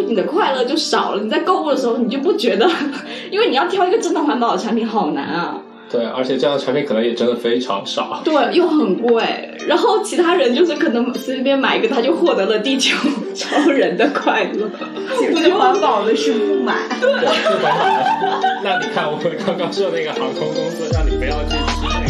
就你的快乐就少了。你在购物的时候，你就不觉得，因为你要挑一个真的环保的产品好难啊。对，而且这样的产品可能也真的非常少。对，又很贵。然后其他人就是可能随便买一个，他就获得了地球超人的快乐。不是环保的是不买。对，是环保的。那你看，我们刚刚说那个航空公司，让你不要去吃那个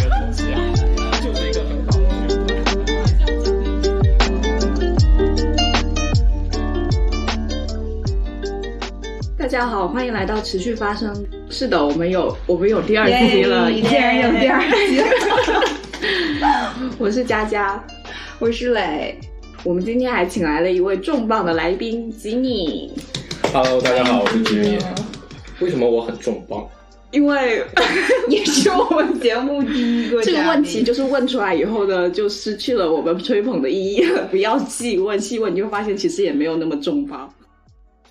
家好，欢迎来到持续发生。是的，我们有我们有第二期了，竟然有第二期。我是佳佳，我是磊。我们今天还请来了一位重磅的来宾吉米。Hello，大家好，我是吉米。为什么我很重磅？因为 你是我们节目第一个这个问题，就是问出来以后呢，就失去了我们吹捧的意义了。不要细问，细问你就会发现其实也没有那么重磅。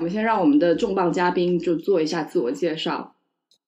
我们先让我们的重磅嘉宾就做一下自我介绍。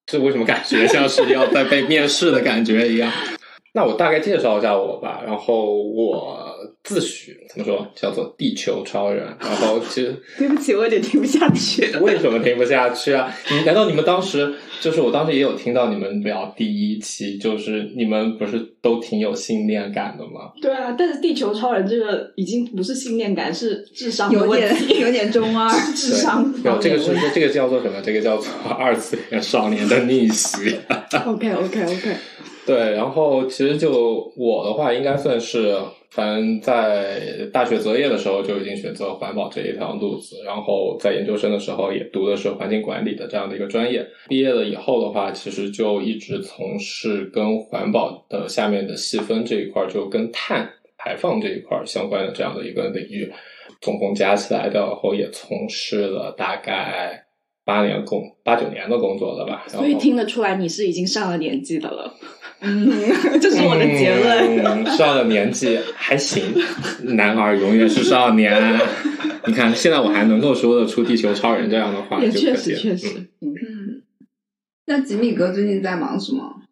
这为什么感觉像是要在被面试的感觉一样？那我大概介绍一下我吧。然后我自诩怎么说，叫做地球超人。然后其实 对不起，我有点听不下去。为什么听不下去啊？你难道你们当时就是我当时也有听到你们聊第一期，就是你们不是都挺有信念感的吗？对啊，但是地球超人这个已经不是信念感，是智商有，点有点中二。智商没有这个是这个叫做什么？这个叫做 二次元少年的逆袭。OK OK OK，对，然后其实就我的话，应该算是，反正在大学择业的时候就已经选择环保这一条路子，然后在研究生的时候也读的是环境管理的这样的一个专业。毕业了以后的话，其实就一直从事跟环保的下面的细分这一块，就跟碳排放这一块相关的这样的一个领域，总共加起来的，然后也从事了大概。八年工八九年的工作了吧，所以听得出来你是已经上了年纪的了。嗯，这是我的结论。嗯、上了年纪还行，男儿永远是少年。你看，现在我还能够说得出“地球超人”这样的话，也确实确实，嗯，那吉米哥最近在忙什么？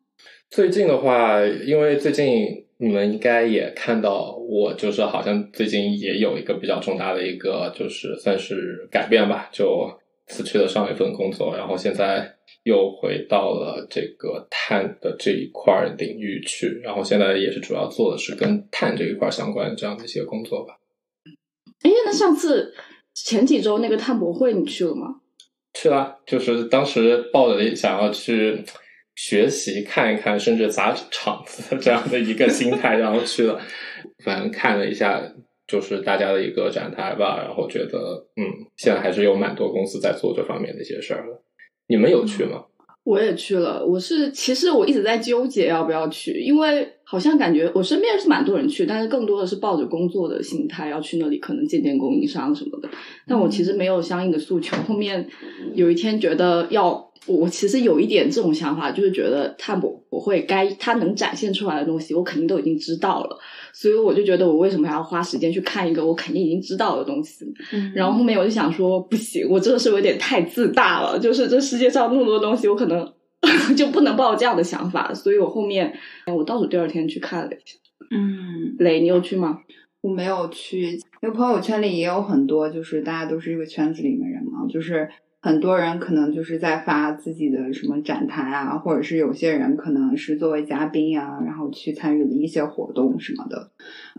最近的话，因为最近你们应该也看到，我就是好像最近也有一个比较重大的一个，就是算是改变吧，就辞去了上一份工作，然后现在又回到了这个碳的这一块儿领域去，然后现在也是主要做的是跟碳这一块儿相关的这样的一些工作吧。哎，那上次前几周那个碳博会你去了吗？去了，就是当时抱着想要去学习看一看，甚至砸场子这样的一个心态，然后去了，反正看了一下，就是大家的一个展台吧，然后觉得，嗯，现在还是有蛮多公司在做这方面的一些事儿的。你们有去吗？我也去了，我是其实我一直在纠结要不要去，因为好像感觉我身边是蛮多人去，但是更多的是抱着工作的心态要去那里，可能见见供应商什么的。但我其实没有相应的诉求。后面有一天觉得要，我其实有一点这种想法，就是觉得碳博我会该他能展现出来的东西，我肯定都已经知道了，所以我就觉得我为什么还要花时间去看一个我肯定已经知道的东西？嗯然后后面我就想说，不行，我真的是有点太自大了，就是这世界上那么多东西，我可能 就不能抱这样的想法，所以我后面我倒数第二天去看了一下。嗯，磊，你有去吗？我没有去，因为朋友圈里也有很多，就是大家都是这个圈子里面人嘛，就是很多人可能就是在发自己的什么展台啊，或者是有些人可能是作为嘉宾啊，然后去参与了一些活动什么的。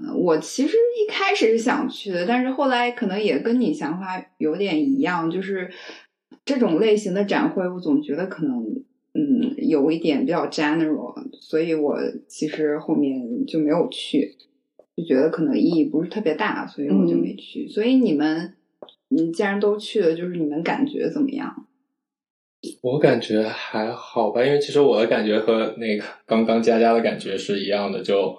呃我其实一开始是想去的，但是后来可能也跟你想法有点一样，就是这种类型的展会，我总觉得可能。嗯，有一点比较 general，所以我其实后面就没有去。就觉得可能意义不是特别大，所以我就没去。所以你们，嗯，既然都去了，就是你们感觉怎么样？我感觉还好吧，因为其实我的感觉和那个刚刚佳佳的感觉是一样的。就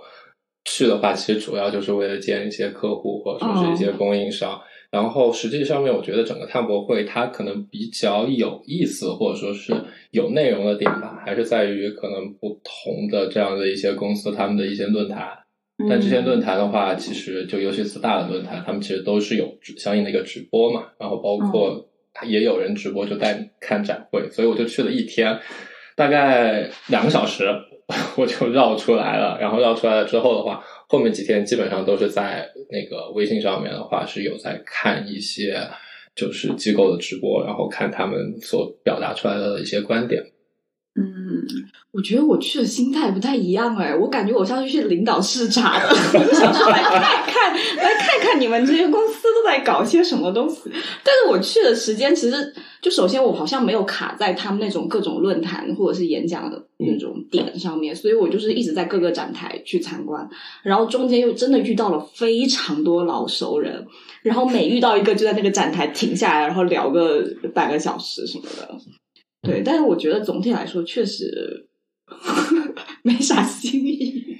去的话，其实主要就是为了见一些客户或者说是一些供应商。然后实际上面，我觉得整个碳博会它可能比较有意思，或者说是有内容的点吧，还是在于可能不同的这样的一些公司他们的一些论坛。但这些论坛的话，其实就尤其是大的论坛，他们其实都是有相应的一个直播嘛，然后包括也有人直播就带你看展会，所以我就去了一天，大概两个小时 我就绕出来了。然后绕出来了之后的话，后面几天基本上都是在那个微信上面的话是有在看一些就是机构的直播，然后看他们所表达出来的一些观点。嗯，我觉得我去的心态不太一样哎，我感觉我像是去领导视察的，想说来看看，来看看你们这些公司都在搞些什么东西。但是我去的时间其实就首先我好像没有卡在他们那种各种论坛或者是演讲的那种点上面，所以我就是一直在各个展台去参观，然后中间又真的遇到了非常多老熟人，然后每遇到一个就在那个展台停下来，然后聊个半个小时什么的。对，但是我觉得总体来说确实 没啥新意。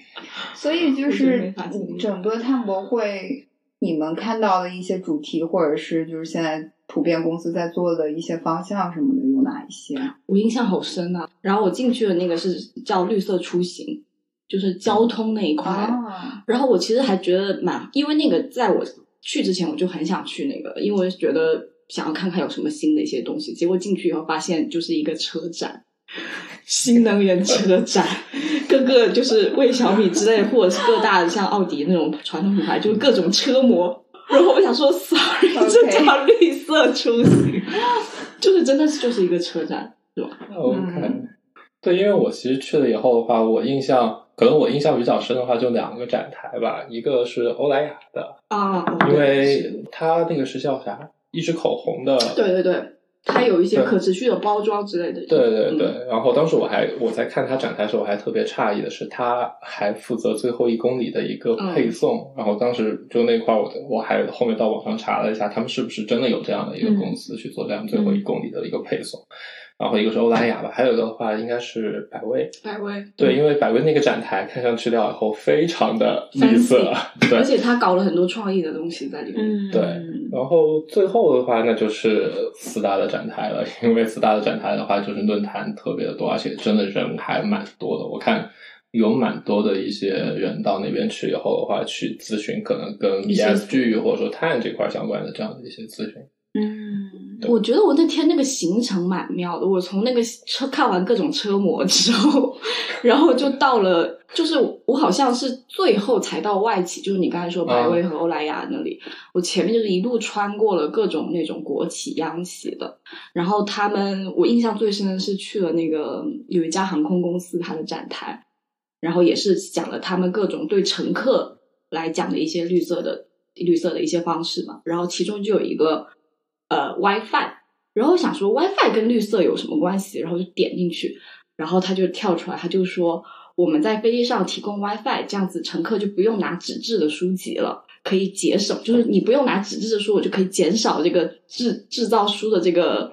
所以就是整个碳博会，你们看到的一些主题，或者是就是现在普遍公司在做的一些方向什么的，有哪一些？我印象好深啊！然后我进去的那个是叫绿色出行，就是交通那一块。然后我其实还觉得蛮，因为那个在我去之前我就很想去那个，因为觉得。想要看看有什么新的一些东西，结果进去以后发现就是一个车展，新能源车展，各个就是为小米之类，或者是各大的像奥迪那种传统品牌，就是各种车模。然后我想说，sorry，这叫绿色出行，就是真的是就是一个车展，是吧？OK，对，因为我其实去了以后的话，我印象可能我印象比较深的话，就两个展台吧，一个是欧莱雅的啊，因为它那个是叫啥？一支口红的，对对对，它有一些可持续的包装之类的。对对对，然后当时我还我在看它展台的时候，我还特别诧异的是，它还负责最后一公里的一个配送。然后当时就那块儿，我我还后面到网上查了一下，他们是不是真的有这样的一个公司去做这样最后一公里的一个配送。然后一个是欧莱雅吧，还有一个的话应该是百威。百威对，因为百威那个展台看上去了以后非常的绿色，对，而且他搞了很多创意的东西在里面。对，然后最后的话那就是四大的展台了，因为四大的展台的话就是论坛特别的多，而且真的人还蛮多的。我看有蛮多的一些人到那边去以后的话，去咨询可能跟 ESG 或者说碳这块相关的这样的一些咨询。嗯，我觉得我那天那个行程蛮妙的。我从那个车看完各种车模 之后，然后就到了，就是我好像是最后才到外企，就是你刚才说百威和欧莱雅那里。我前面就是一路穿过了各种那种国企、央企的。然后他们，我印象最深的是去了那个有一家航空公司它的展台，然后也是讲了他们各种对乘客来讲的一些绿色的、绿色的一些方式嘛。然后其中就有一个。呃，WiFi，然后想说 WiFi 跟绿色有什么关系？然后就点进去，然后他就跳出来，他就说我们在飞机上提供 WiFi，这样子乘客就不用拿纸质的书籍了，可以节省，就是你不用拿纸质的书，我就可以减少这个制制造书的这个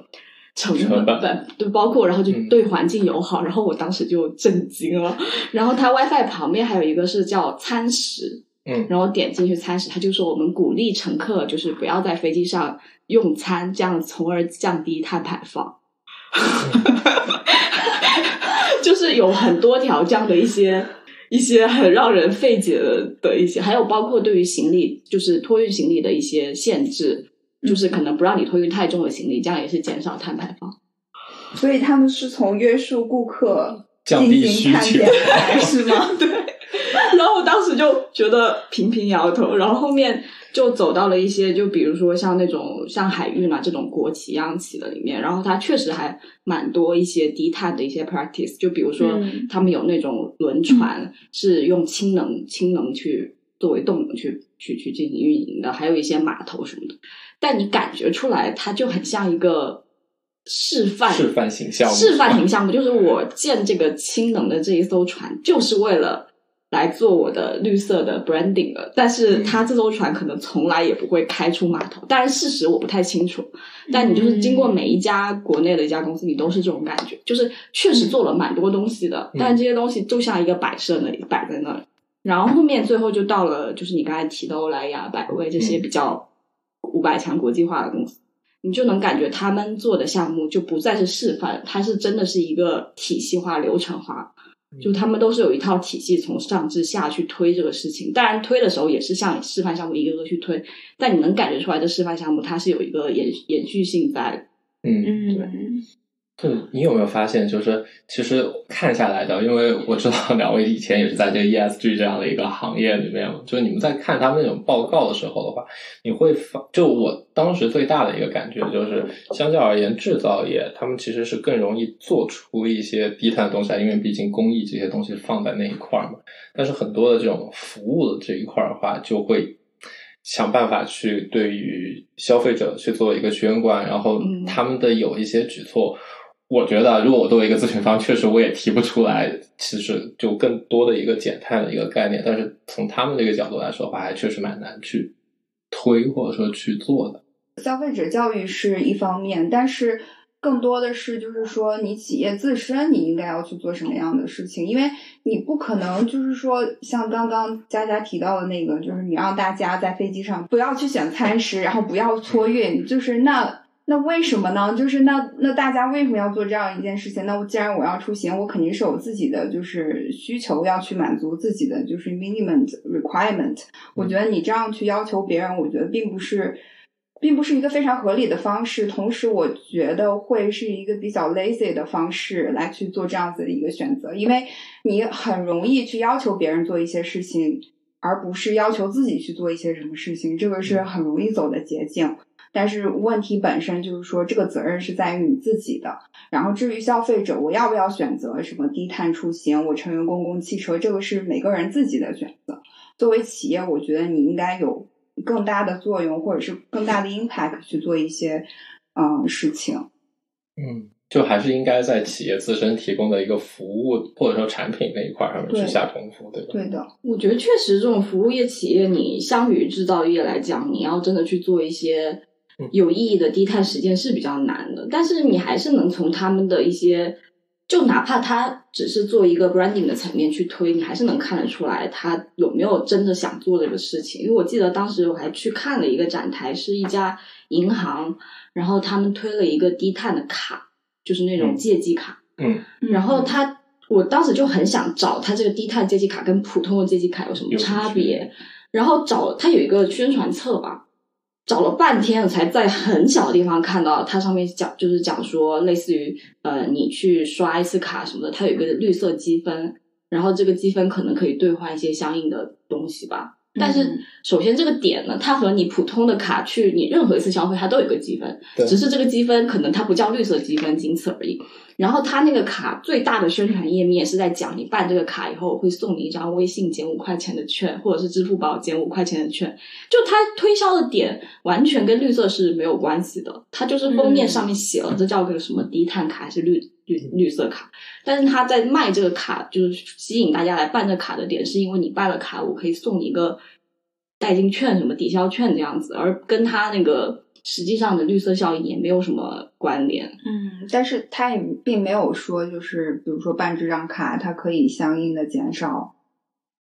成本，对，包括然后就对环境友好。然后我当时就震惊了。然后它 WiFi 旁边还有一个是叫餐食，嗯，然后点进去餐食，他就说我们鼓励乘客就是不要在飞机上。用餐，这样从而降低碳排放，就是有很多条这样的一些一些很让人费解的的一些，还有包括对于行李，就是托运行李的一些限制，就是可能不让你托运太重的行李，这样也是减少碳排放。所以他们是从约束顾客降低需求，是吗？对。然后我当时就觉得频频摇头，然后后面。就走到了一些，就比如说像那种像海运啊这种国企央企的里面，然后它确实还蛮多一些低碳的一些 practice，就比如说他们有那种轮船是用氢能氢能去作为动能去去去进行运营的，还有一些码头什么的，但你感觉出来它就很像一个示范示范形象示范形象目，就是我建这个氢能的这一艘船就是为了。来做我的绿色的 branding 了，但是他这艘船可能从来也不会开出码头。当然，事实我不太清楚。但你就是经过每一家国内的一家公司，你都是这种感觉，就是确实做了蛮多东西的，但这些东西就像一个摆设那里摆在那里。然后后面最后就到了，就是你刚才提的欧莱雅、百威这些比较五百强国际化的公司，你就能感觉他们做的项目就不再是示范，它是真的是一个体系化、流程化。就他们都是有一套体系，从上至下去推这个事情。当然，推的时候也是像示范项目一个个去推，但你能感觉出来，这示范项目它是有一个延延续性在。嗯，对。对，你有没有发现，就是其实看下来的，因为我知道 两位以前也是在这个 ESG 这样的一个行业里面，就是你们在看他们那种报告的时候的话，你会发，就我当时最大的一个感觉就是，相较而言，制造业他们其实是更容易做出一些低碳的东西来，因为毕竟工艺这些东西放在那一块儿嘛。但是很多的这种服务的这一块的话，就会想办法去对于消费者去做一个宣贯，然后他们的有一些举措。我觉得，如果我作为一个咨询方，确实我也提不出来，其实就更多的一个减碳的一个概念。但是从他们这个角度来说的话，还确实蛮难去推或者说去做的。消费者教育是一方面，但是更多的是就是说，你企业自身你应该要去做什么样的事情？因为你不可能就是说，像刚刚佳佳提到的那个，就是你让大家在飞机上不要去选餐食，然后不要托运，就是那。那为什么呢？就是那那大家为什么要做这样一件事情？那我既然我要出行，我肯定是有自己的就是需求要去满足自己的就是 minimum requirement。我觉得你这样去要求别人，我觉得并不是，并不是一个非常合理的方式。同时，我觉得会是一个比较 lazy 的方式来去做这样子的一个选择，因为你很容易去要求别人做一些事情，而不是要求自己去做一些什么事情，这个是很容易走的捷径。但是问题本身就是说，这个责任是在于你自己的。然后至于消费者，我要不要选择什么低碳出行，我乘用公共汽车，这个是每个人自己的选择。作为企业，我觉得你应该有更大的作用，或者是更大的 impact 去做一些嗯事情。嗯，就还是应该在企业自身提供的一个服务或者说产品那一块上面去下功夫，对吧？对的，我觉得确实这种服务业企业，你相比于制造业来讲，你要真的去做一些。有意义的低碳实践是比较难的，但是你还是能从他们的一些，就哪怕他只是做一个 branding 的层面去推，你还是能看得出来他有没有真的想做这个事情。因为我记得当时我还去看了一个展台，是一家银行，然后他们推了一个低碳的卡，就是那种借记卡。嗯，然后他，我当时就很想找他这个低碳借记卡跟普通的借记卡有什么差别，然后找他有一个宣传册吧。找了半天，我才在很小的地方看到它上面讲，就是讲说，类似于呃，你去刷一次卡什么的，它有一个绿色积分，然后这个积分可能可以兑换一些相应的东西吧。但是首先这个点呢，它和你普通的卡去你任何一次消费，它都有个积分，只是这个积分可能它不叫绿色积分，仅此而已。然后它那个卡最大的宣传页面是在讲，你办这个卡以后会送你一张微信减五块钱的券，或者是支付宝减五块钱的券。就它推销的点完全跟绿色是没有关系的，它就是封面上面写了这叫个什么低碳卡还是绿绿绿色卡，但是他在卖这个卡，就是吸引大家来办这卡的点，是因为你办了卡，我可以送你一个代金券、什么抵消券这样子，而跟他那个。实际上的绿色效应也没有什么关联，嗯，但是他也并没有说，就是比如说办这张卡，它可以相应的减少，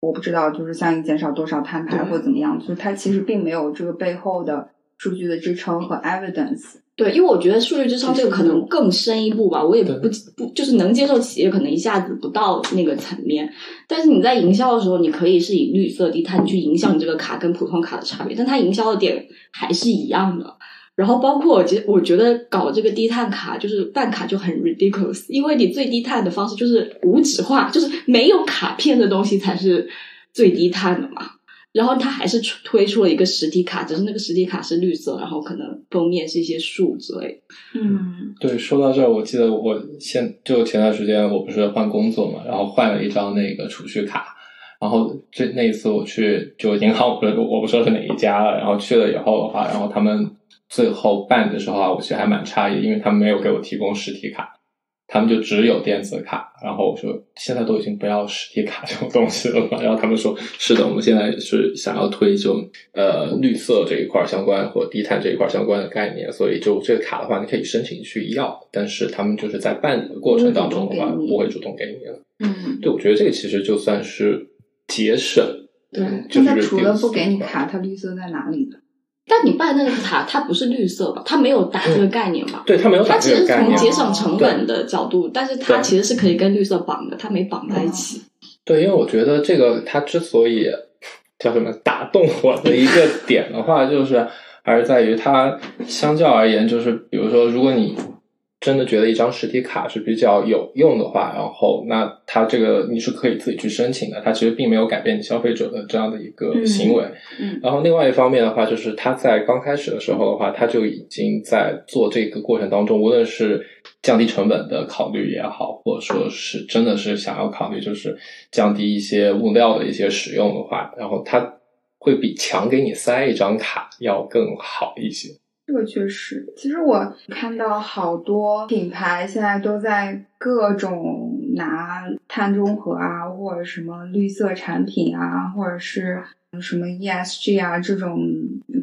我不知道就是相应减少多少摊牌或怎么样，就是它其实并没有这个背后的数据的支撑和 evidence。对，因为我觉得数据支撑这个可能更深一步吧，我也不不就是能接受企业可能一下子不到那个层面，但是你在营销的时候，你可以是以绿色低碳去影响你这个卡跟普通卡的差别，但它营销的点还是一样的。然后包括我觉我觉得搞这个低碳卡就是办卡就很 ridiculous，因为你最低碳的方式就是无纸化，就是没有卡片的东西才是最低碳的嘛。然后他还是推出了一个实体卡，只是那个实体卡是绿色，然后可能封面是一些树之类。嗯，对，说到这儿，我记得我现就前段时间我不是换工作嘛，然后换了一张那个储蓄卡，然后这那一次我去就银行，不是我不说是哪一家了，然后去了以后的话，然后他们最后办的时候啊，我其实还蛮诧异，因为他们没有给我提供实体卡。他们就只有电子卡，然后我说现在都已经不要实体卡这种东西了嘛，然后他们说是的，我们现在是想要推就呃绿色这一块相关或低碳这一块相关的概念，所以就这个卡的话，你可以申请去要，但是他们就是在办理的过程当中的话，不会主动给你了。嗯，对，我觉得这个其实就算是节省。对，就是除了不给你卡，它绿色在哪里呢？但你办那个卡，它不是绿色吧？它没有打这个概念吧？对，它没有打这个概念。它其实从节省成本的角度，但是它其实是可以跟绿色绑的，它没绑在一起。对，因为我觉得这个它之所以叫什么打动我的一个点的话，就是还是在于它相较而言，就是比如说，如果你真的觉得一张实体卡是比较有用的话，然后那它这个你是可以自己去申请的，它其实并没有改变你消费者的这样的一个行为。嗯，然后另外一方面的话，就是它在刚开始的时候的话，它就已经在做这个过程当中，无论是降低成本的考虑也好，或者说是真的是想要考虑就是降低一些物料的一些使用的话，然后它会比强给你塞一张卡要更好一些。这个确实，其实我看到好多品牌现在都在各种拿碳中和啊，或者什么绿色产品啊，或者是什么 ESG 啊这种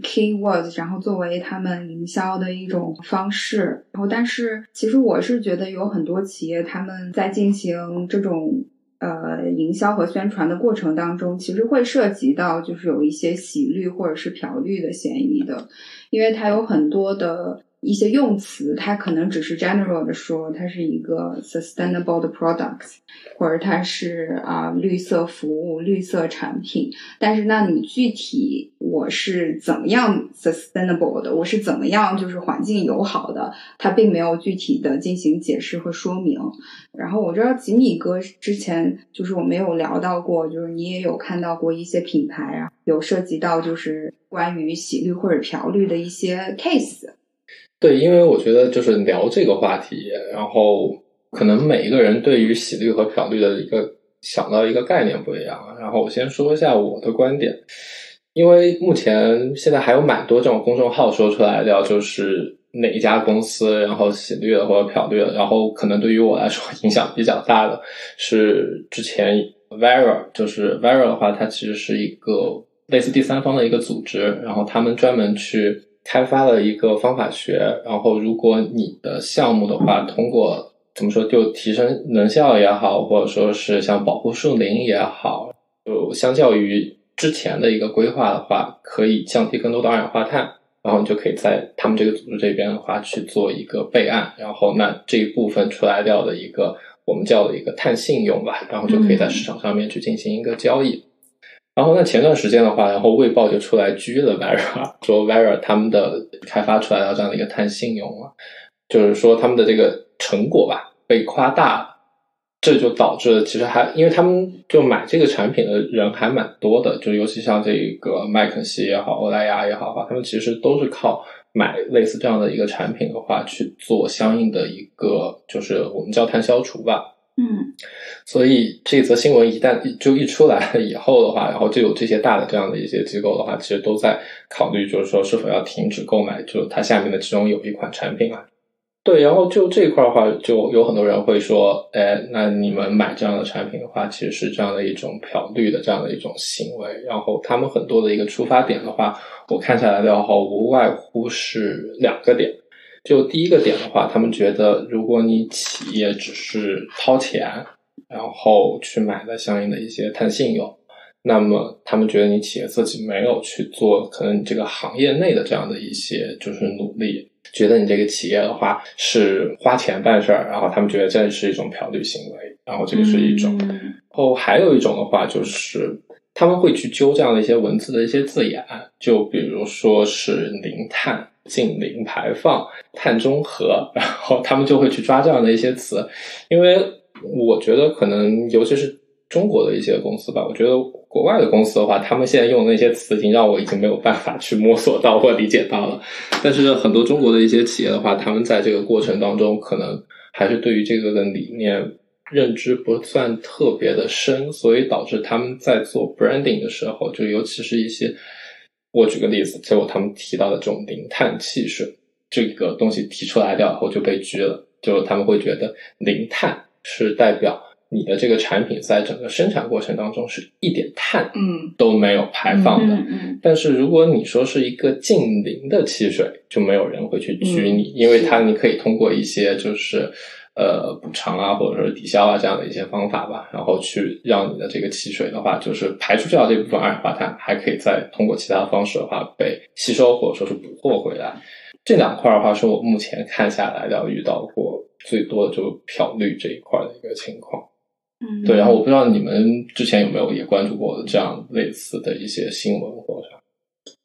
keywords，然后作为他们营销的一种方式。然后，但是其实我是觉得有很多企业他们在进行这种。呃，营销和宣传的过程当中，其实会涉及到就是有一些洗绿或者是漂绿的嫌疑的，因为它有很多的。一些用词，它可能只是 general 的说，它是一个 sustainable 的 products，或者它是啊绿色服务、绿色产品。但是，那你具体我是怎么样 sustainable 的，我是怎么样就是环境友好的，它并没有具体的进行解释和说明。然后我知道吉米哥之前就是我没有聊到过，就是你也有看到过一些品牌啊，有涉及到就是关于洗绿或者漂绿的一些 case。对，因为我觉得就是聊这个话题，然后可能每一个人对于洗绿和漂绿的一个想到一个概念不一样。然后我先说一下我的观点，因为目前现在还有蛮多这种公众号说出来的，就是哪一家公司然后洗绿了或者漂绿。然后可能对于我来说影响比较大的是之前 Vera，就是 Vera 的话，它其实是一个类似第三方的一个组织，然后他们专门去。开发了一个方法学，然后如果你的项目的话，通过怎么说就提升能效也好，或者说是像保护树林也好，就相较于之前的一个规划的话，可以降低更多的二氧化碳，然后你就可以在他们这个组织这边的话去做一个备案，然后那这一部分出来掉的一个我们叫的一个碳信用吧，然后就可以在市场上面去进行一个交易。然后那前段时间的话，然后卫报就出来拘了 Vera，说 Vera 他们的开发出来的这样的一个碳信用啊，就是说他们的这个成果吧被夸大了，这就导致了其实还因为他们就买这个产品的人还蛮多的，就尤其像这个麦肯锡也好，欧莱雅也好哈，他们其实都是靠买类似这样的一个产品的话去做相应的一个就是我们叫碳消除吧。嗯，所以这则新闻一旦就一出来以后的话，然后就有这些大的这样的一些机构的话，其实都在考虑，就是说是否要停止购买，就它下面的其中有一款产品啊。对，然后就这一块的话，就有很多人会说，哎，那你们买这样的产品的话，其实是这样的一种漂绿的这样的一种行为。然后他们很多的一个出发点的话，我看下来的话，无外乎是两个点。就第一个点的话，他们觉得，如果你企业只是掏钱，然后去买了相应的一些碳信用，那么他们觉得你企业自己没有去做，可能你这个行业内的这样的一些就是努力，觉得你这个企业的话是花钱办事儿，然后他们觉得这是一种嫖绿行为，然后这个是一种。然后还有一种的话，就是他们会去揪这样的一些文字的一些字眼，就比如说是零碳。近零排放、碳中和，然后他们就会去抓这样的一些词，因为我觉得可能尤其是中国的一些公司吧，我觉得国外的公司的话，他们现在用的那些词已经让我已经没有办法去摸索到或理解到了。但是很多中国的一些企业的话，他们在这个过程当中，可能还是对于这个的理念认知不算特别的深，所以导致他们在做 branding 的时候，就尤其是一些。我举个例子，结果他们提到的这种零碳汽水这个东西提出来掉后就被拒了，就他们会觉得零碳是代表你的这个产品在整个生产过程当中是一点碳嗯都没有排放的。嗯嗯。但是如果你说是一个近零的汽水，就没有人会去拘你，因为它你可以通过一些就是。呃，补偿啊，或者说抵消啊，这样的一些方法吧，然后去让你的这个汽水的话，就是排除掉这部分二氧化碳，还可以再通过其他方式的话被吸收或者说是捕获回来。这两块的话，是我目前看下来要遇到过最多的，就漂绿这一块的一个情况。嗯，对。然后我不知道你们之前有没有也关注过这样类似的一些新闻或者啥？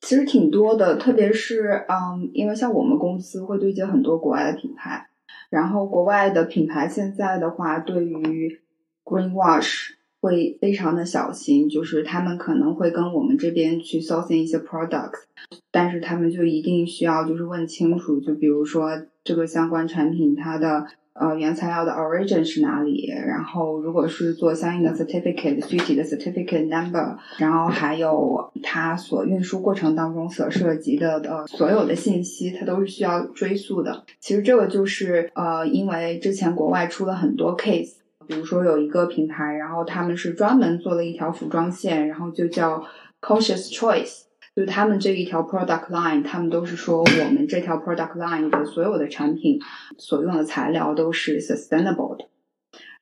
其实挺多的，特别是嗯，因为像我们公司会对接很多国外的品牌。然后国外的品牌现在的话，对于 greenwash 会非常的小心，就是他们可能会跟我们这边去 sourcing 一些 products，但是他们就一定需要就是问清楚，就比如说这个相关产品它的。呃，原材料的 origin 是哪里？然后，如果是做相应的 certificate，具体的 certificate number，然后还有它所运输过程当中所涉及的呃所有的信息，它都是需要追溯的。其实这个就是呃，因为之前国外出了很多 case，比如说有一个品牌，然后他们是专门做了一条服装线，然后就叫 cautious choice。就是他们这一条 product line，他们都是说我们这条 product line 的所有的产品所用的材料都是 sustainable 的。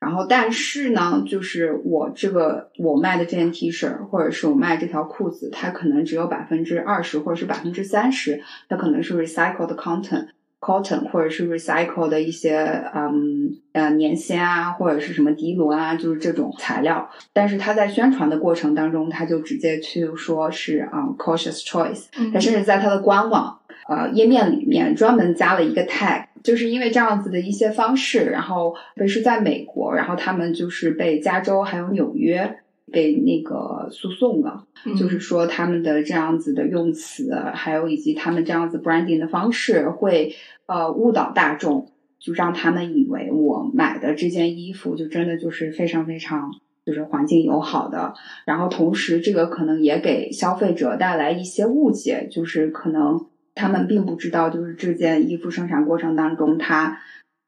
然后，但是呢，就是我这个我卖的这件 T 恤，或者是我卖这条裤子，它可能只有百分之二十或者是百分之三十，它可能是 recycled content。Cotton 或者是 recycle 的一些嗯呃棉纤啊，或者是什么涤纶啊，就是这种材料。但是他在宣传的过程当中，他就直接去说是啊 cautious choice。他甚至在他的官网呃页面里面专门加了一个 tag，就是因为这样子的一些方式，然后特别是在美国，然后他们就是被加州还有纽约。被那个诉讼了，就是说他们的这样子的用词，还有以及他们这样子 branding 的方式，会呃误导大众，就让他们以为我买的这件衣服就真的就是非常非常就是环境友好的。然后同时，这个可能也给消费者带来一些误解，就是可能他们并不知道，就是这件衣服生产过程当中它。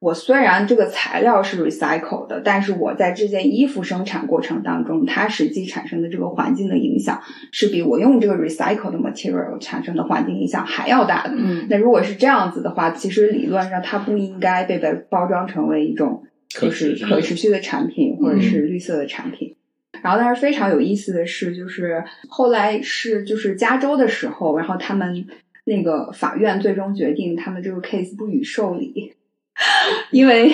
我虽然这个材料是 recycle 的，但是我在这件衣服生产过程当中，它实际产生的这个环境的影响，是比我用这个 recycle 的 material 产生的环境影响还要大的。嗯，那如果是这样子的话，其实理论上它不应该被被包装成为一种就是可持续的产品或者是绿色的产品。然后，但是非常有意思的是，就是后来是就是加州的时候，然后他们那个法院最终决定，他们这个 case 不予受理。因为，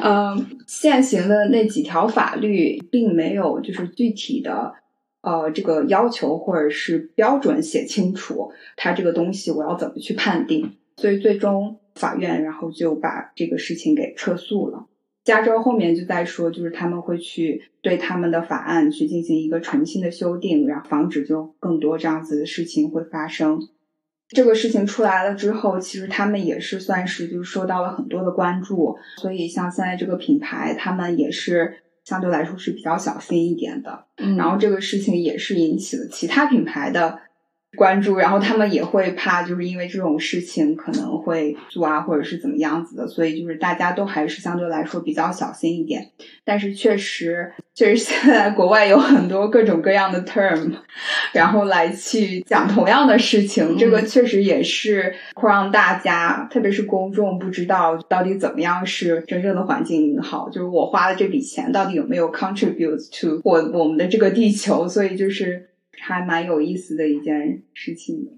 呃，现行的那几条法律并没有就是具体的，呃，这个要求或者是标准写清楚，它这个东西我要怎么去判定，所以最终法院然后就把这个事情给撤诉了。加州后面就在说，就是他们会去对他们的法案去进行一个重新的修订，然后防止就更多这样子的事情会发生。这个事情出来了之后，其实他们也是算是就是受到了很多的关注，所以像现在这个品牌，他们也是相对来说是比较小心一点的。嗯，然后这个事情也是引起了其他品牌的。关注，然后他们也会怕，就是因为这种事情可能会做啊，或者是怎么样子的，所以就是大家都还是相对来说比较小心一点。但是确实，确实现在国外有很多各种各样的 term，然后来去讲同样的事情，这个确实也是会让大家，特别是公众不知道到底怎么样是真正的环境好，就是我花的这笔钱到底有没有 contribute to 我我们的这个地球，所以就是。还蛮有意思的一件事情的。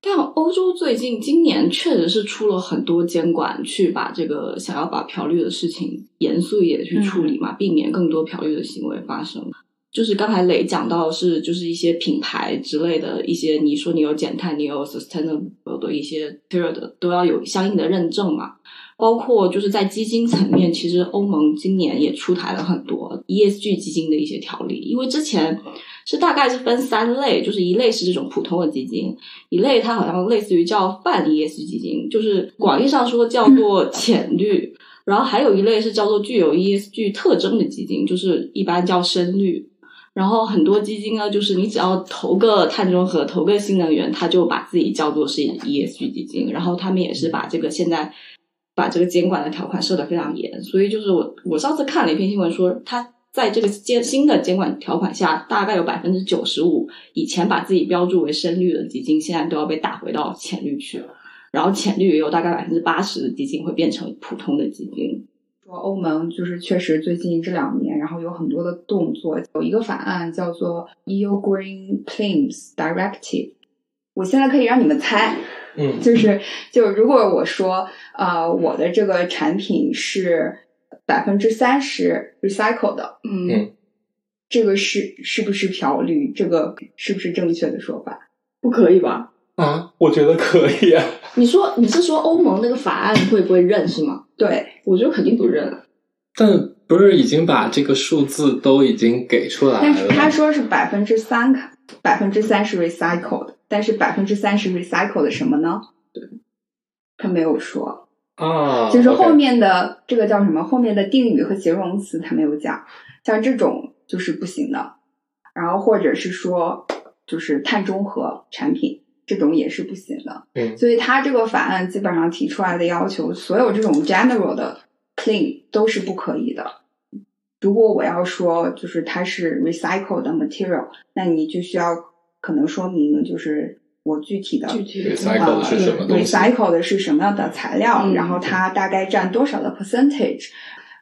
但欧洲最近今年确实是出了很多监管，去把这个想要把漂绿的事情严肃一点去处理嘛，避免更多漂绿的行为发生。就是刚才磊讲到是，就是一些品牌之类的一些，你说你有减碳，你有 sustainable 的一些 t e r 的，都要有相应的认证嘛。包括就是在基金层面，其实欧盟今年也出台了很多 ESG 基金的一些条例，因为之前。是大概是分三类，就是一类是这种普通的基金，一类它好像类似于叫泛 ESG 基金，就是广义上说叫做浅绿，然后还有一类是叫做具有 ESG 特征的基金，就是一般叫深绿。然后很多基金呢，就是你只要投个碳中和、投个新能源，它就把自己叫做是 ESG 基金。然后他们也是把这个现在把这个监管的条款设得非常严，所以就是我我上次看了一篇新闻说它。在这个监新的监管条款下，大概有百分之九十五以前把自己标注为深绿的基金，现在都要被打回到浅绿去了。然后浅绿也有大概百分之八十的基金会变成普通的基金。说欧盟就是确实最近这两年，然后有很多的动作，有一个法案叫做 EU Green Claims Directive。我现在可以让你们猜，嗯，就是就如果我说啊，我的这个产品是。百分之三十 recycle 的，嗯，这个是是不是漂绿？这个是不是正确的说法？不可以吧？啊，我觉得可以。啊 你说你是说欧盟那个法案会不会认是吗？对，我觉得肯定不认。但不是已经把这个数字都已经给出来但是了？他说是百分之三，百分之三是 recycled，但是百分之三是 recycled 什么呢？对，他没有说，啊，就是后面的这个叫什么？后面的定语和形容词它没有讲，像这种就是不行的。然后或者是说，就是碳中和产品这种也是不行的。嗯所以他这个法案基本上提出来的要求，所有这种 general 的 clean 都是不可以的。如果我要说就是它是 recycled 的 material，那你就需要可能说明就是我具体的具体的 recycle 的是什么东西？recycle 的是什么样的材料，嗯然后它大概占多少的 percentage。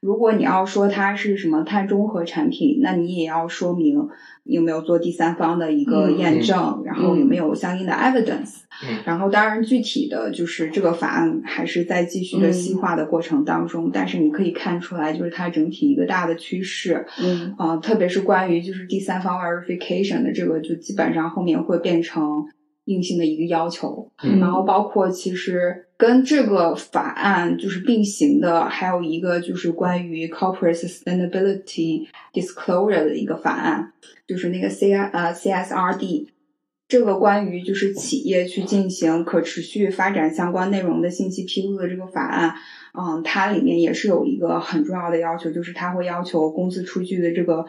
如果你要说它是什么碳中和产品，那你也要说明有没有做第三方的一个嗯验证，然后有没有相应的 evidence。嗯然后当然具体的就是这个法案还是在继续的细化的过程当中，但是你可以看出来，就是它整体一个大的趋势。嗯啊、特别是关于就是第三方 verification 的这个，就基本上后面会变成硬性的一个要求。嗯然后包括其实跟这个法案就是并行的，还有一个就是关于 corporate sustainability disclosure 的一个法案，就是那个 C 呃 CSRD。这个关于就是企业去进行可持续发展相关内容的信息披露的这个法案，嗯，它里面也是有一个很重要的要求，就是它会要求公司出具的这个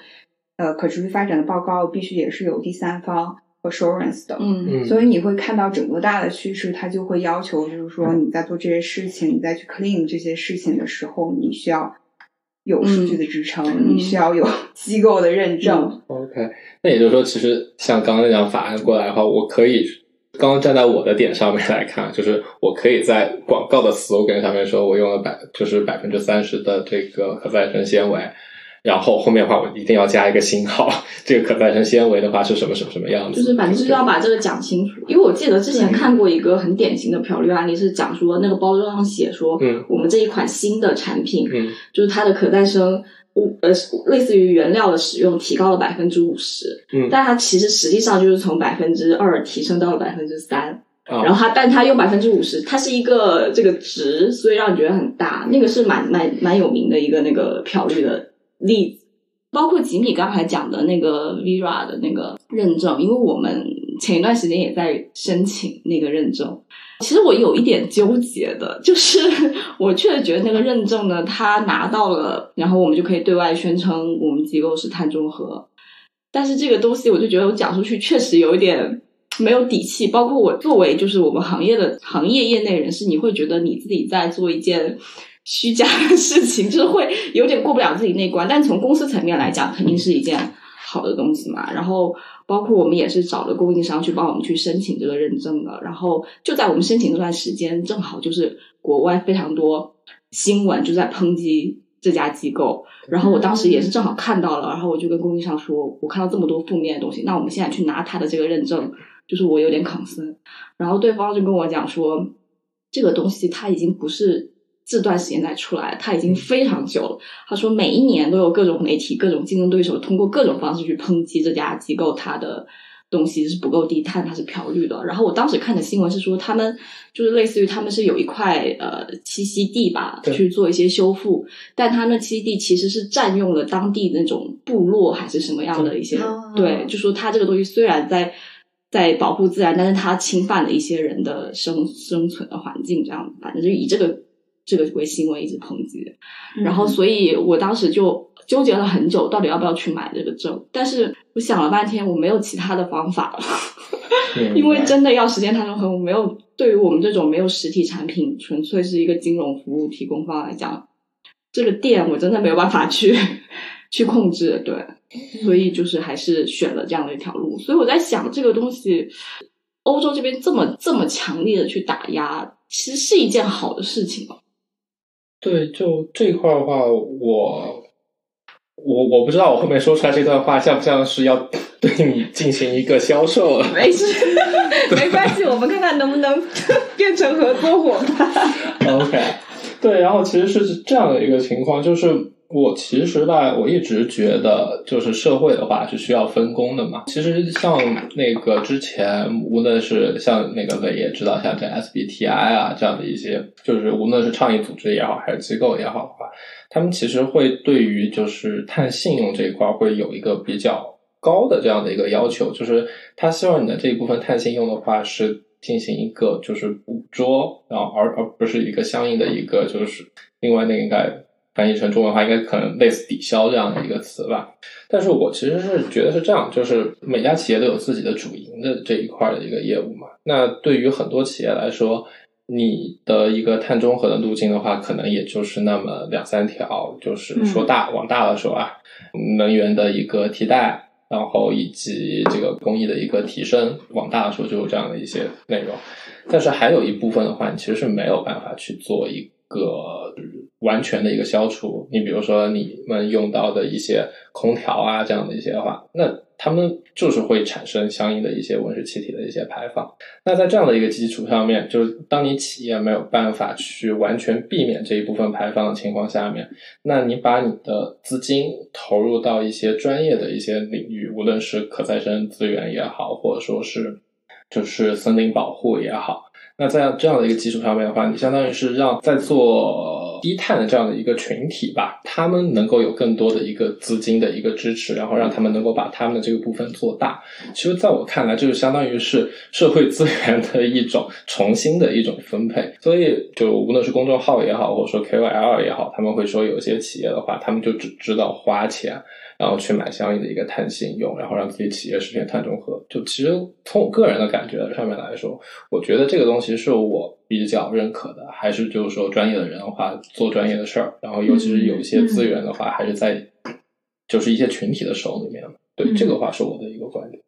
呃可持续发展的报告必须也是有第三方 assurance 的。嗯。嗯，所以你会看到整个大的趋势，它就会要求，就是说你在做这些事情，你再去 clean 这些事情的时候，你需要有数据的支撑，嗯。你需要有机构的认证。OK，那也就是说，其实像刚刚那张法案过来的话，我可以刚刚站在我的点上面来看，就是我可以在广告的 slogan 上面说，我用了百就是百分之三十的这个可再生纤维，然后后面的话我一定要加一个星号，这个可再生纤维的话是什么什么什么样子？就是反正就是要把这个讲清楚，因为我记得之前看过一个很典型的漂绿案例，是讲说那个包装上写说，嗯。我们这一款新的产品，嗯。就是它的可再生物呃类似于原料的使用提高了百分之五十，嗯。但它其实实际上就是从百分之二提升到了百分之三，啊，然后它但它用百分之五十，它是一个这个值，所以让你觉得很大，那个是蛮蛮蛮有名的一个那个漂绿的例子。包括吉米刚才讲的那个 Vera 的那个认证，因为我们前一段时间也在申请那个认证。其实我有一点纠结的，就是我确实觉得那个认证呢，他拿到了，然后我们就可以对外宣称我们机构是碳中和。但是这个东西，我就觉得我讲出去确实有一点没有底气。包括我作为就是我们行业的行业业内人士，你会觉得你自己在做一件虚假的事情，就是会有点过不了自己那关。但从公司层面来讲，肯定是一件好的东西嘛。然后包括我们也是找了供应商去帮我们去申请这个认证的。然后就在我们申请这段时间，正好就是国外非常多新闻就在抨击这家机构。然后我当时也是正好看到了，然后我就跟供应商说，我看到这么多负面的东西，那我们现在去拿他的这个认证，就是我有点抗心。然后对方就跟我讲说，这个东西它已经不是这段时间才出来，它已经非常久了。他说每一年都有各种媒体、各种竞争对手通过各种方式去抨击这家机构它的东西是不够低碳，它是漂绿的。然后我当时看的新闻是说，他们就是类似于他们是有一块呃栖息地吧，去做一些修复，但他那栖息地其实是占用了当地那种部落还是什么样的一些，哦对，就说他这个东西虽然在。在保护自然，但是它侵犯了一些人的生生存的环境，这样反正就以这个这个为新闻一直抨击。然后，所以我当时就纠结了很久，到底要不要去买这个证。但是我想了半天，我没有其他的方法了，嗯 因为真的要实现碳中和，我没有对于我们这种没有实体产品，纯粹是一个金融服务提供方来讲，这个店我真的没有办法去 去控制，对，所以就是还是选了这样的一条路。所以我在想，这个东西欧洲这边这么这么强烈的去打压，其实是一件好的事情吗？对，就这一块儿的话，我我我不知道我后面说出来这段话像不像是要对你进行一个销售了。没事，没关系，我们看看能不能变成合作伙伴。OK，对，然后其实是这样的一个情况，就是我其实吧，我一直觉得，就是社会的话是需要分工的嘛。其实像那个之前，无论是像那个伟也知道，像这 SBTI 啊这样的一些，就是无论是倡议组织也好，还是机构也好的话，他们其实会对于就是碳信用这一块会有一个比较高的这样的一个要求，就是他希望你的这一部分碳信用的话是进行一个就是捕捉，然后而而不是一个相应的一个就是另外那应该。翻译成中文的话，应该可能类似抵消这样的一个词吧。但是我其实是觉得是这样，就是每家企业都有自己的主营的这一块的一个业务嘛。那对于很多企业来说，你的一个碳中和的路径的话，可能也就是那么两三条，就是说大往大了说啊，能源的一个替代，然后以及这个工艺的一个提升，往大了说就是这样的一些内容。但是还有一部分的话，你其实是没有办法去做一个。完全的一个消除，你比如说你们用到的一些空调啊这样的一些的话，那他们就是会产生相应的一些温室气体的一些排放。那在这样的一个基础上面，就是当你企业没有办法去完全避免这一部分排放的情况下面，那你把你的资金投入到一些专业的一些领域，无论是可再生资源也好，或者说是就是森林保护也好。那在这样的一个基础上面的话，你相当于是让在做低碳的这样的一个群体吧，他们能够有更多的一个资金的一个支持，然后让他们能够把他们的这个部分做大。其实，在我看来，这就相当于是社会资源的一种重新的一种分配。所以，就无论是公众号也好，或者说 KOL 也好，他们会说有些企业的话，他们就只知道花钱。然后去买相应的一个碳信用，然后让自己企业实现碳中和。就其实从我个人的感觉上面来说，我觉得这个东西是我比较认可的。还是就是说，专业的人的话做专业的事儿，然后尤其是有一些资源的话，还是在就是一些群体的手里面。对这个话是我的一个观点。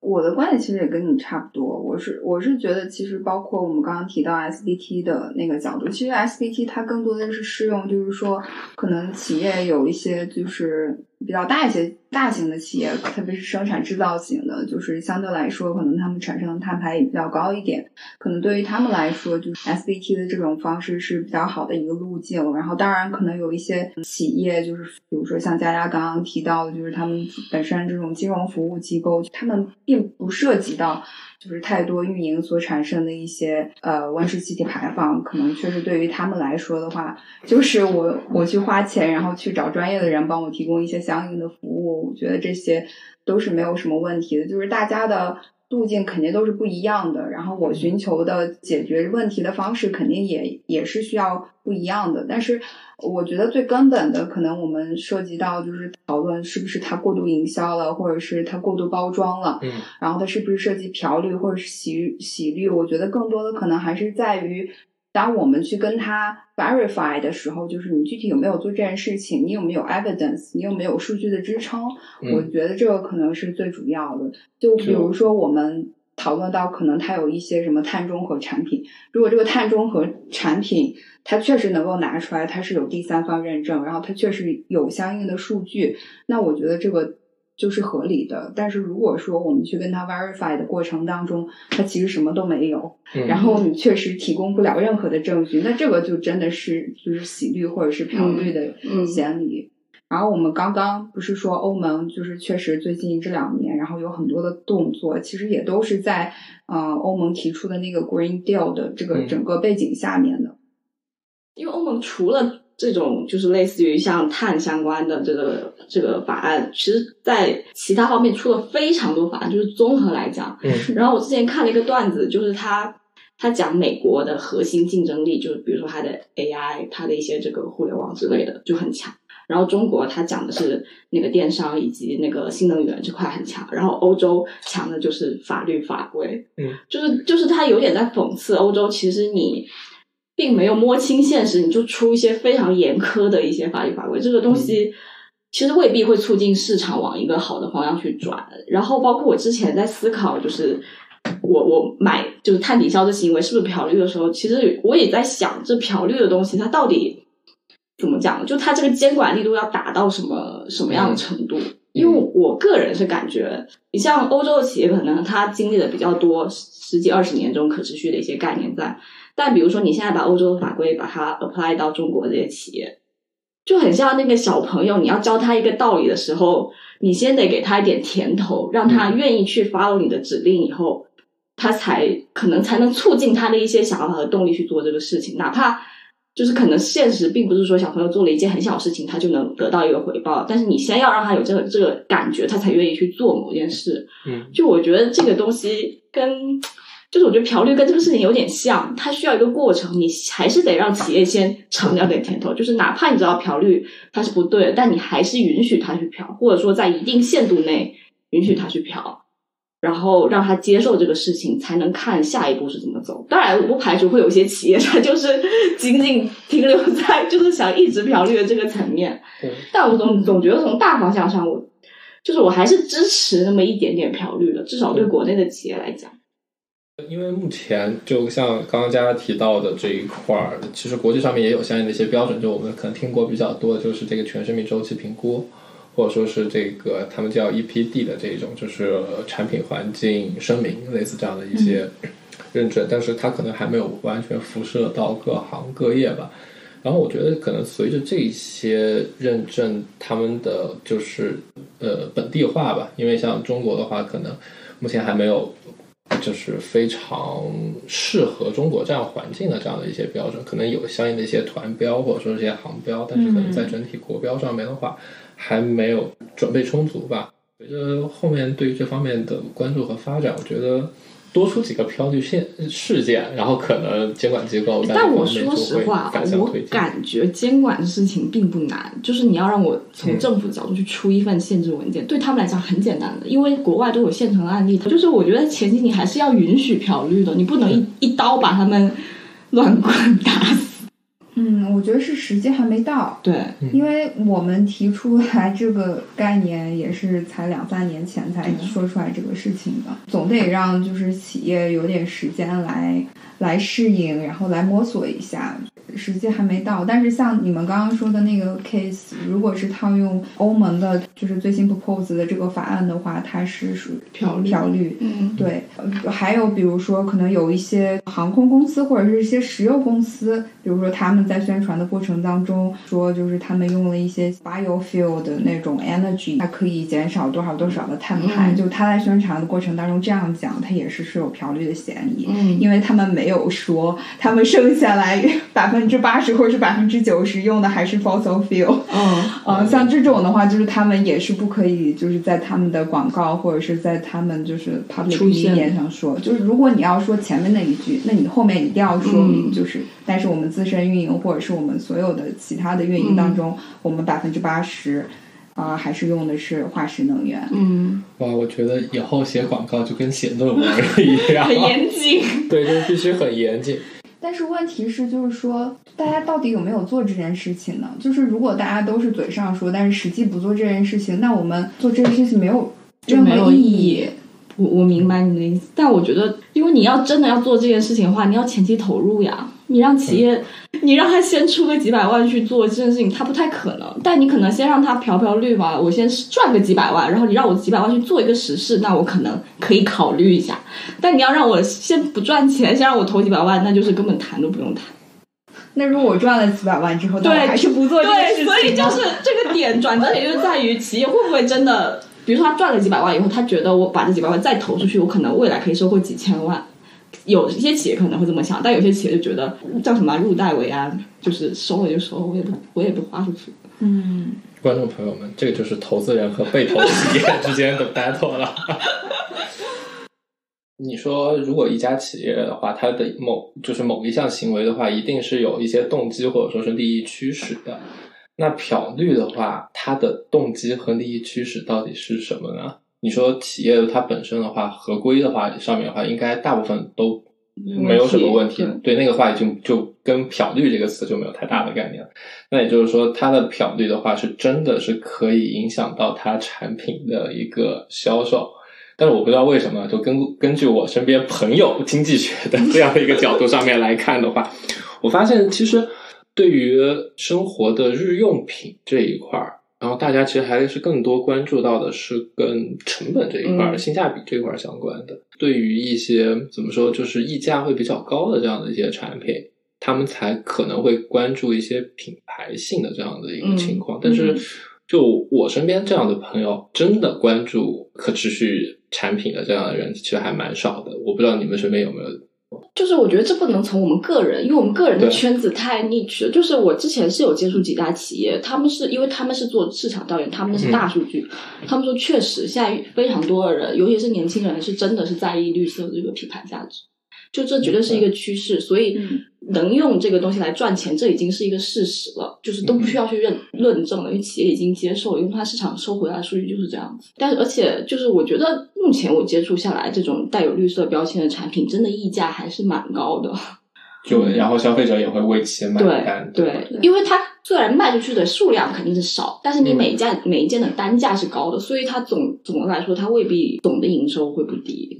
我的观点其实也跟你差不多。我是我是觉得，其实包括我们刚刚提到 SDT 的那个角度，其实 SDT 它更多的是适用，就是说可能企业有一些就是。比较大一些大型的企业，特别是生产制造型的，就是相对来说，可能他们产生的碳排也比较高一点。可能对于他们来说，就是 SBT 的这种方式是比较好的一个路径。然后，当然可能有一些企业，就是比如说像佳佳刚刚提到的，就是他们本身这种金融服务机构，他们并不涉及到。就是太多运营所产生的一些呃温室气体排放，可能确实对于他们来说的话，就是我我去花钱，然后去找专业的人帮我提供一些相应的服务，我觉得这些都是没有什么问题的。就是大家的。路径肯定都是不一样的，然后我寻求的解决问题的方式肯定也也是需要不一样的。但是我觉得最根本的，可能我们涉及到就是讨论是不是它过度营销了，或者是它过度包装了，嗯，然后它是不是涉及嫖率或者是洗洗率？我觉得更多的可能还是在于。当我们去跟他 verify 的时候，就是你具体有没有做这件事情，你有没有 evidence，你有没有数据的支撑？我觉得这个可能是最主要的。就比如说，我们讨论到可能它有一些什么碳中和产品，如果这个碳中和产品它确实能够拿出来，它是有第三方认证，然后它确实有相应的数据，那我觉得这个。就是合理的，但是如果说我们去跟他 verify 的过程当中，他其实什么都没有，然后你确实提供不了任何的证据，那这个就真的是就是洗绿或者是漂绿的嫌疑。然后我们刚刚不是说欧盟就是确实最近这两年，然后有很多的动作，其实也都是在呃欧盟提出的那个 Green Deal 的这个整个背景下面的，因为欧盟除了。这种就是类似于像碳相关的这个这个法案，其实在其他方面出了非常多法案，就是综合来讲。嗯。然后我之前看了一个段子，就是他他讲美国的核心竞争力，就是比如说它的 AI，它的一些这个互联网之类的就很强。然后中国它讲的是那个电商以及那个新能源这块很强。然后欧洲强的就是法律法规。嗯。就是就是他有点在讽刺欧洲，其实你。并没有摸清现实，你就出一些非常严苛的一些法律法规，这个东西其实未必会促进市场往一个好的方向去转。然后，包括我之前在思考，就是我我买就是碳抵消的行为是不是漂绿的时候，其实我也在想，这漂绿的东西它到底怎么讲？就它这个监管力度要达到什么什么样的程度？因为我个人是感觉，你像欧洲的企业，可能它经历的比较多十几二十年这种可持续的一些概念在。但比如说，你现在把欧洲的法规把它 apply 到中国这些企业，就很像那个小朋友，你要教他一个道理的时候，你先得给他一点甜头，让他愿意去 follow 你的指令，以后他才可能才能促进他的一些想法和动力去做这个事情，哪怕。就是可能现实并不是说小朋友做了一件很小事情，他就能得到一个回报。但是你先要让他有这个这个感觉，他才愿意去做某件事。嗯，就我觉得这个东西跟，就是我觉得嫖绿跟这个事情有点像，它需要一个过程，你还是得让企业先尝到点甜头。就是哪怕你知道嫖绿它是不对的，但你还是允许他去嫖，或者说在一定限度内允许他去嫖。然后让他接受这个事情，才能看下一步是怎么走。当然，我不排除会有一些企业，它就是仅仅停留在就是想一直嫖绿的这个层面。但我总总觉得从大方向上，我就是我还是支持那么一点点嫖绿的，至少对国内的企业来讲。因为目前就像刚刚佳佳提到的这一块儿，其实国际上面也有相应的一些标准，就我们可能听过比较多的就是这个全生命周期评估。或者说是这个他们叫 EPD 的这种，就是产品环境声明类似这样的一些认证，但是它可能还没有完全辐射到各行各业吧。然后我觉得可能随着这些认证，他们的就是呃本地化吧，因为像中国的话，可能目前还没有就是非常适合中国这样环境的这样的一些标准，可能有相应的一些团标或者说一些航标，但是可能在整体国标上面的话。还没有准备充足吧？随着后面对于这方面的关注和发展，我觉得多出几个漂绿线事件，然后可能监管机构但我说实话，我感觉监管的事情并不难，就是你要让我从政府角度去出一份限制文件，对他们来讲很简单的，因为国外都有现成的案例。就是我觉得前期你还是要允许漂绿的，你不能一一刀把他们乱 棍打死。嗯，我觉得是时机还没到。对，因为我们提出来这个概念也是才两三年前才说出来这个事情的，总得让就是企业有点时间来来适应，然后来摸索一下。时机还没到，但是像你们刚刚说的那个 case，如果是套用欧盟的，就是最新 propose 的这个法案的话，它是属于漂漂绿。嗯，对。还有比如说，可能有一些航空公司或者是一些石油公司，比如说他们在宣传的过程当中说，就是他们用了一些 biofuel 的那种 energy，它可以减少多少多少的碳排。就他在宣传的过程当中这样讲，他也是是有漂绿的嫌疑。嗯，因为他们没有说他们剩下来 百分。之八十或者是百分之九十用的还是 fossil fuel，嗯，呃，像这种的话，就是他们也是不可以，就是在他们的广告或者是在他们就是 public 意见上说，就是如果你要说前面那一句，那你后面一定要说明，就是，但是我们自身运营或者是我们所有的其他的运营当中，我们百分之八十啊还是用的是化石能源。嗯，哇，我觉得以后写广告就跟写论文一样，很严谨，对，就必须很严谨。但是问题是，就是说，大家到底有没有做这件事情呢？就是如果大家都是嘴上说，但是实际不做这件事情，那我们做这件事情没有任何意义。我我明白你的意思，但我觉得，因为你要真的要做这件事情的话，你要前期投入呀。你让企业，你让他先出个几百万去做这件事情，他不太可能。但你可能先让他漂漂绿吧，我先赚个几百万，然后你让我几百万去做一个实事，那我可能可以考虑一下。但你要让我先不赚钱，先让我投几百万，那就是根本谈都不用谈。那如果我赚了几百万之后，对，还是不做这件事情。所以就是这个点转折点就在于企业会不会真的，比如说他赚了几百万以后，他觉得我把这几百万再投出去，我可能未来可以收获几千万。有一些企业可能会这么想，但有些企业就觉得叫什么入袋为安，就是收了就收，我也不我也不花出去。嗯，观众朋友们，这个就是投资人和被投企业之间的 battle 了。你说，如果一家企业的话，它的某就是某一项行为的话，一定是有一些动机或者说是利益驱使的。那漂绿的话，它的动机和利益驱使到底是什么呢？你说企业它本身的话，合规的话上面的话，应该大部分都没有什么问题。对那个话，就就跟“漂绿”这个词就没有太大的概念。那也就是说，它的漂绿的话，是真的是可以影响到它产品的一个销售。但是我不知道为什么，就根根据我身边朋友经济学的这样的一个角度上面来看的话，我发现其实对于生活的日用品这一块儿。然后大家其实还是更多关注到的是跟成本这一块、性价比这一块相关的。对于一些怎么说，就是溢价会比较高的这样的一些产品，他们才可能会关注一些品牌性的这样的一个情况。嗯但是，就我身边这样的朋友，真的关注可持续产品的这样的人，其实还蛮少的。我不知道你们身边有没有？就是我觉得这不能从我们个人，因为我们个人的圈子太 niche 了。就是我之前是有接触几大企业，他们是因为他们是做市场调研，他们是大数据，他们说确实现在非常多的人，尤其是年轻人，是真的是在意绿色这个品牌价值。就这绝对是一个趋势，所以嗯能用这个东西来赚钱，这已经是一个事实了，就是都不需要去认论证了，因为企业已经接受了，因为它市场收回来的数据就是这样子。但是而且就是我觉得目前我接触下来，这种带有绿色标签的产品，真的溢价还是蛮高的。就然后消费者也会为其买单，对吧对，因为它虽然卖出去的数量肯定是少，但是你嗯每一件、每一件的单价是高的，所以它总总的来说，它未必总的营收会不低。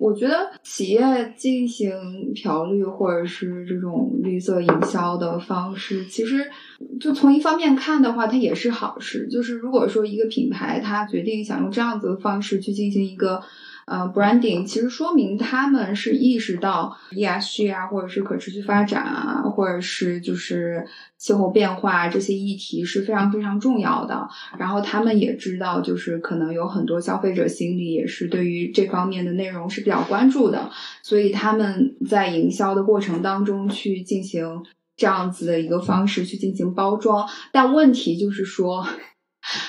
我觉得企业进行调绿或者是这种绿色营销的方式，其实就从一方面看的话，它也是好事。就是如果说一个品牌它决定想用这样子的方式去进行一个呃 branding，其实说明他们是意识到 ESG 啊，或者是可持续发展啊，或者是就是气候变化这些议题是非常非常重要的。然后他们也知道，就是可能有很多消费者心里也是对于这方面的内容是比较关注的，所以他们在营销的过程当中去进行这样子的一个方式去进行包装。但问题就是说，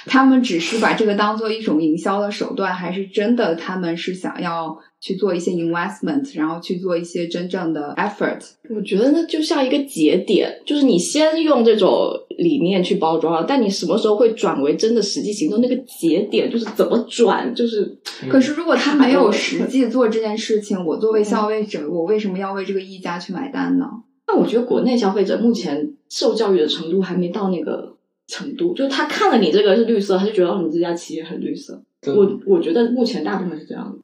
他们只是把这个当做一种营销的手段，还是真的他们是想要去做一些 investment，然后去做一些真正的 effort？我觉得那就像一个节点，就是你先用这种理念去包装，但你什么时候会转为真的实际行动？那个节点就是怎么转，就是可是如果他没有实 际做这件事情，我作为消费者，我为什么要为这个溢价去买单呢？那我觉得国内消费者目前受教育的程度还没到那个程度，就是他看了你这个是绿色，他就觉得哦，你这家企业很绿色。我我觉得目前大部分是这样的。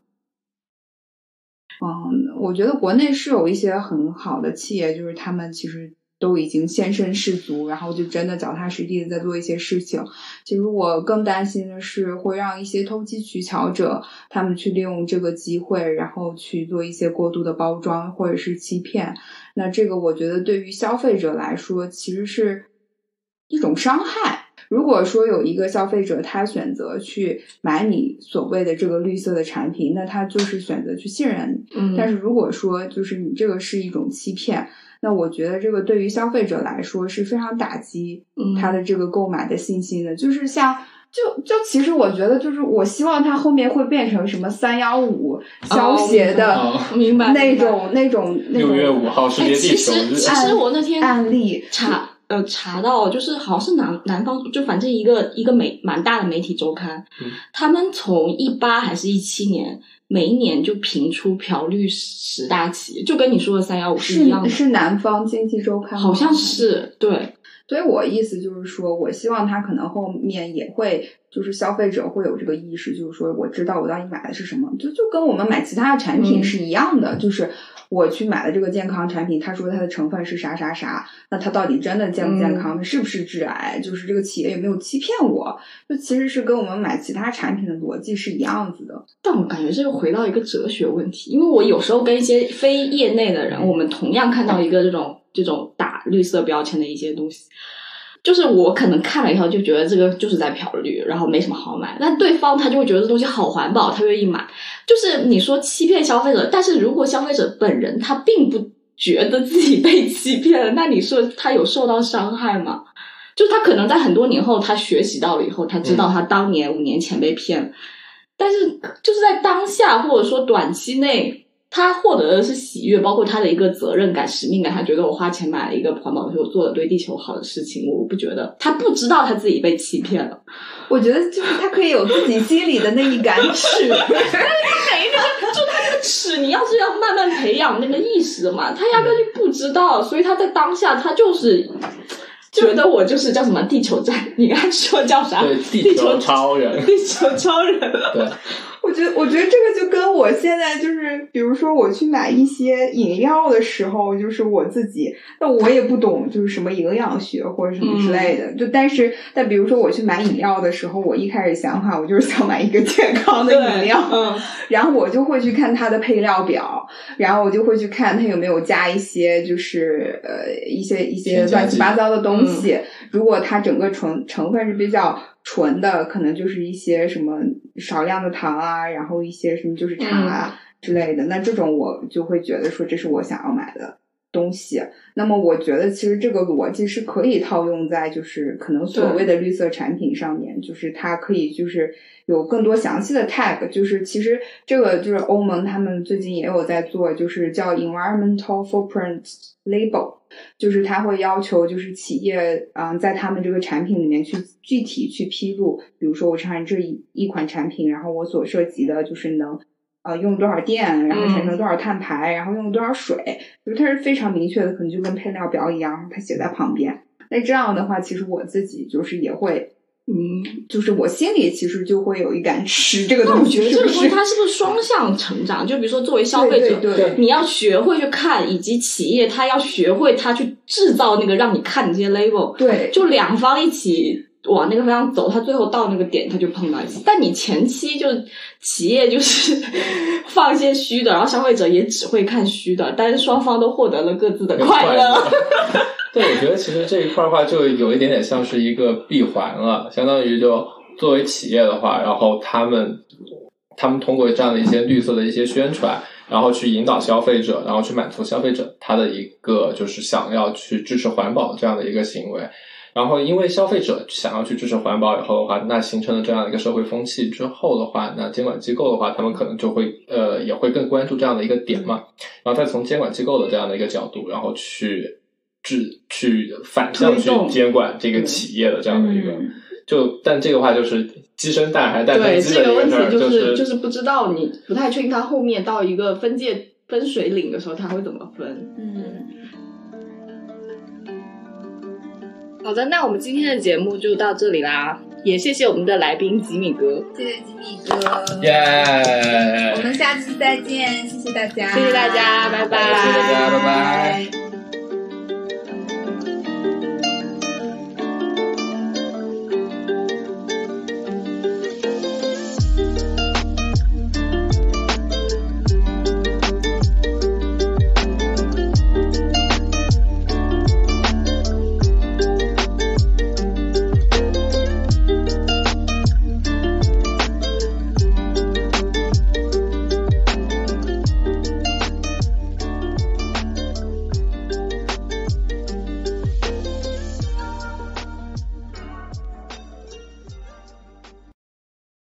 嗯，我觉得国内是有一些很好的企业，就是他们其实都已经先身士卒，然后就真的脚踏实地的在做一些事情。其实我更担心的是，会让一些投机取巧者他们去利用这个机会，然后去做一些过度的包装或者是欺骗。那这个我觉得对于消费者来说，其实是一种伤害。如果说有一个消费者他选择去买你所谓的这个绿色的产品，那他就是选择去信任你。嗯但是如果说就是你这个是一种欺骗，那我觉得这个对于消费者来说是非常打击嗯他的这个购买的信心的。就是像就就其实我觉得就是我希望它后面会变成什么三幺五消协的哦明白那种那种那种六月五号世界地球日，实其实我那天案例。查呃查到，就是好像是南南方，就反正一个一个媒蛮大的媒体周刊，嗯他们从一八还是一七年，每一年就评出朴绿十大企业，就跟你说的三幺五是一样的，是南方经济周刊，好像是对，所以我意思就是说，我希望他可能后面也会，就是消费者会有这个意识，就是说我知道我到底买的是什么，就就跟我们买其他的产品嗯。是一样的，就是我去买了这个健康产品，他说它的成分是啥啥啥，那它到底真的健不健康，它是不是致癌，就是这个企业有没有欺骗我，就其实是跟我们买其他产品的逻辑是一样子的。但我感觉这又回到一个哲学问题，因为我有时候跟一些非业内的人，我们同样看到一个这种这种打绿色标签的一些东西，就是我可能看了以后就觉得这个就是在漂绿，然后没什么好买，但对方他就会觉得这东西好环保，他愿意买。就是你说欺骗消费者，但是如果消费者本人他并不觉得自己被欺骗了，那你说他有受到伤害吗？就他可能在很多年后，他学习到了以后，他知道他当年五年前被骗了，但是就是在当下或者说短期内，他获得的是喜悦，包括他的一个责任感、使命感。他觉得我花钱买了一个环保的，我做了对地球好的事情，我不觉得他不知道他自己被欺骗了。我觉得就是他可以有自己心里的那一杆 尺，每一个就他那个尺，你要是要慢慢培养那个意识嘛，他压根就不知道，所以他在当下他就是觉得我就是叫什么地球站，你刚才说叫啥？对地球超人，地球超人。对，我觉得，我觉得这个就跟我现在就是，比如说我去买一些饮料的时候，就是我自己，那我也不懂就是什么营养学或者什么之类的。就但是，但比如说我去买饮料的时候，我一开始想法我就是想买一个健康的饮料，然后我就会去看它的配料表，然后我就会去看它有没有加一些就是呃一些一些乱七八糟的东西。如果它整个成成分是比较。纯的可能就是一些什么少量的糖啊，然后一些什么就是茶啊之类的。那这种我就会觉得说这是我想要买的东西。那么我觉得其实这个逻辑是可以套用在就是可能所谓的绿色产品上面，就是它可以就是有更多详细的 tag。就是其实这个就是欧盟他们最近也有在做，就是叫 environmental footprint label。就是他会要求，就是企业，嗯，在他们这个产品里面去具体去披露，比如说我产这一一款产品，然后我所涉及的就是能，呃，用多少电，然后产生多少碳排，然后用了多少水，就是它是非常明确的，可能就跟配料表一样，它写在旁边。那这样的话，其实我自己就是也会。嗯，就是我心里其实就会有一杆尺这个东西。我觉得这个东西它是不是双向成长？就比如说作为消费者对，你要学会去看，以及企业它要学会它去制造那个让你看的这些 label。对，就两方一起往那个方向走，它最后到那个点，它就碰到一起。但你前期就企业就是 放一些虚的，然后消费者也只会看虚的，但是双方都获得了各自的快乐。对，我觉得其实这一块的话，就有一点点像是一个闭环了，相当于就作为企业的话，然后他们他们通过这样的一些绿色的一些宣传，然后去引导消费者，然后去满足消费者他的一个就是想要去支持环保这样的一个行为。然后因为消费者想要去支持环保以后的话，那形成了这样一个社会风气之后的话，那监管机构的话，他们可能就会呃也会更关注这样的一个点嘛，然后再从监管机构的这样的一个角度，然后去。制去反向去监管这个企业的这样的一个，就但这个话就是鸡生蛋还是蛋生鸡的问题，就是就是不知道你不太确定它后面到一个分界分水岭的时候，它会怎么分。嗯，好的，那我们今天的节目就到这里啦，也谢谢我们的来宾吉米哥，谢谢吉米哥，耶，我们下期再见，谢谢大家，谢谢大家，拜拜，谢谢大家，拜拜。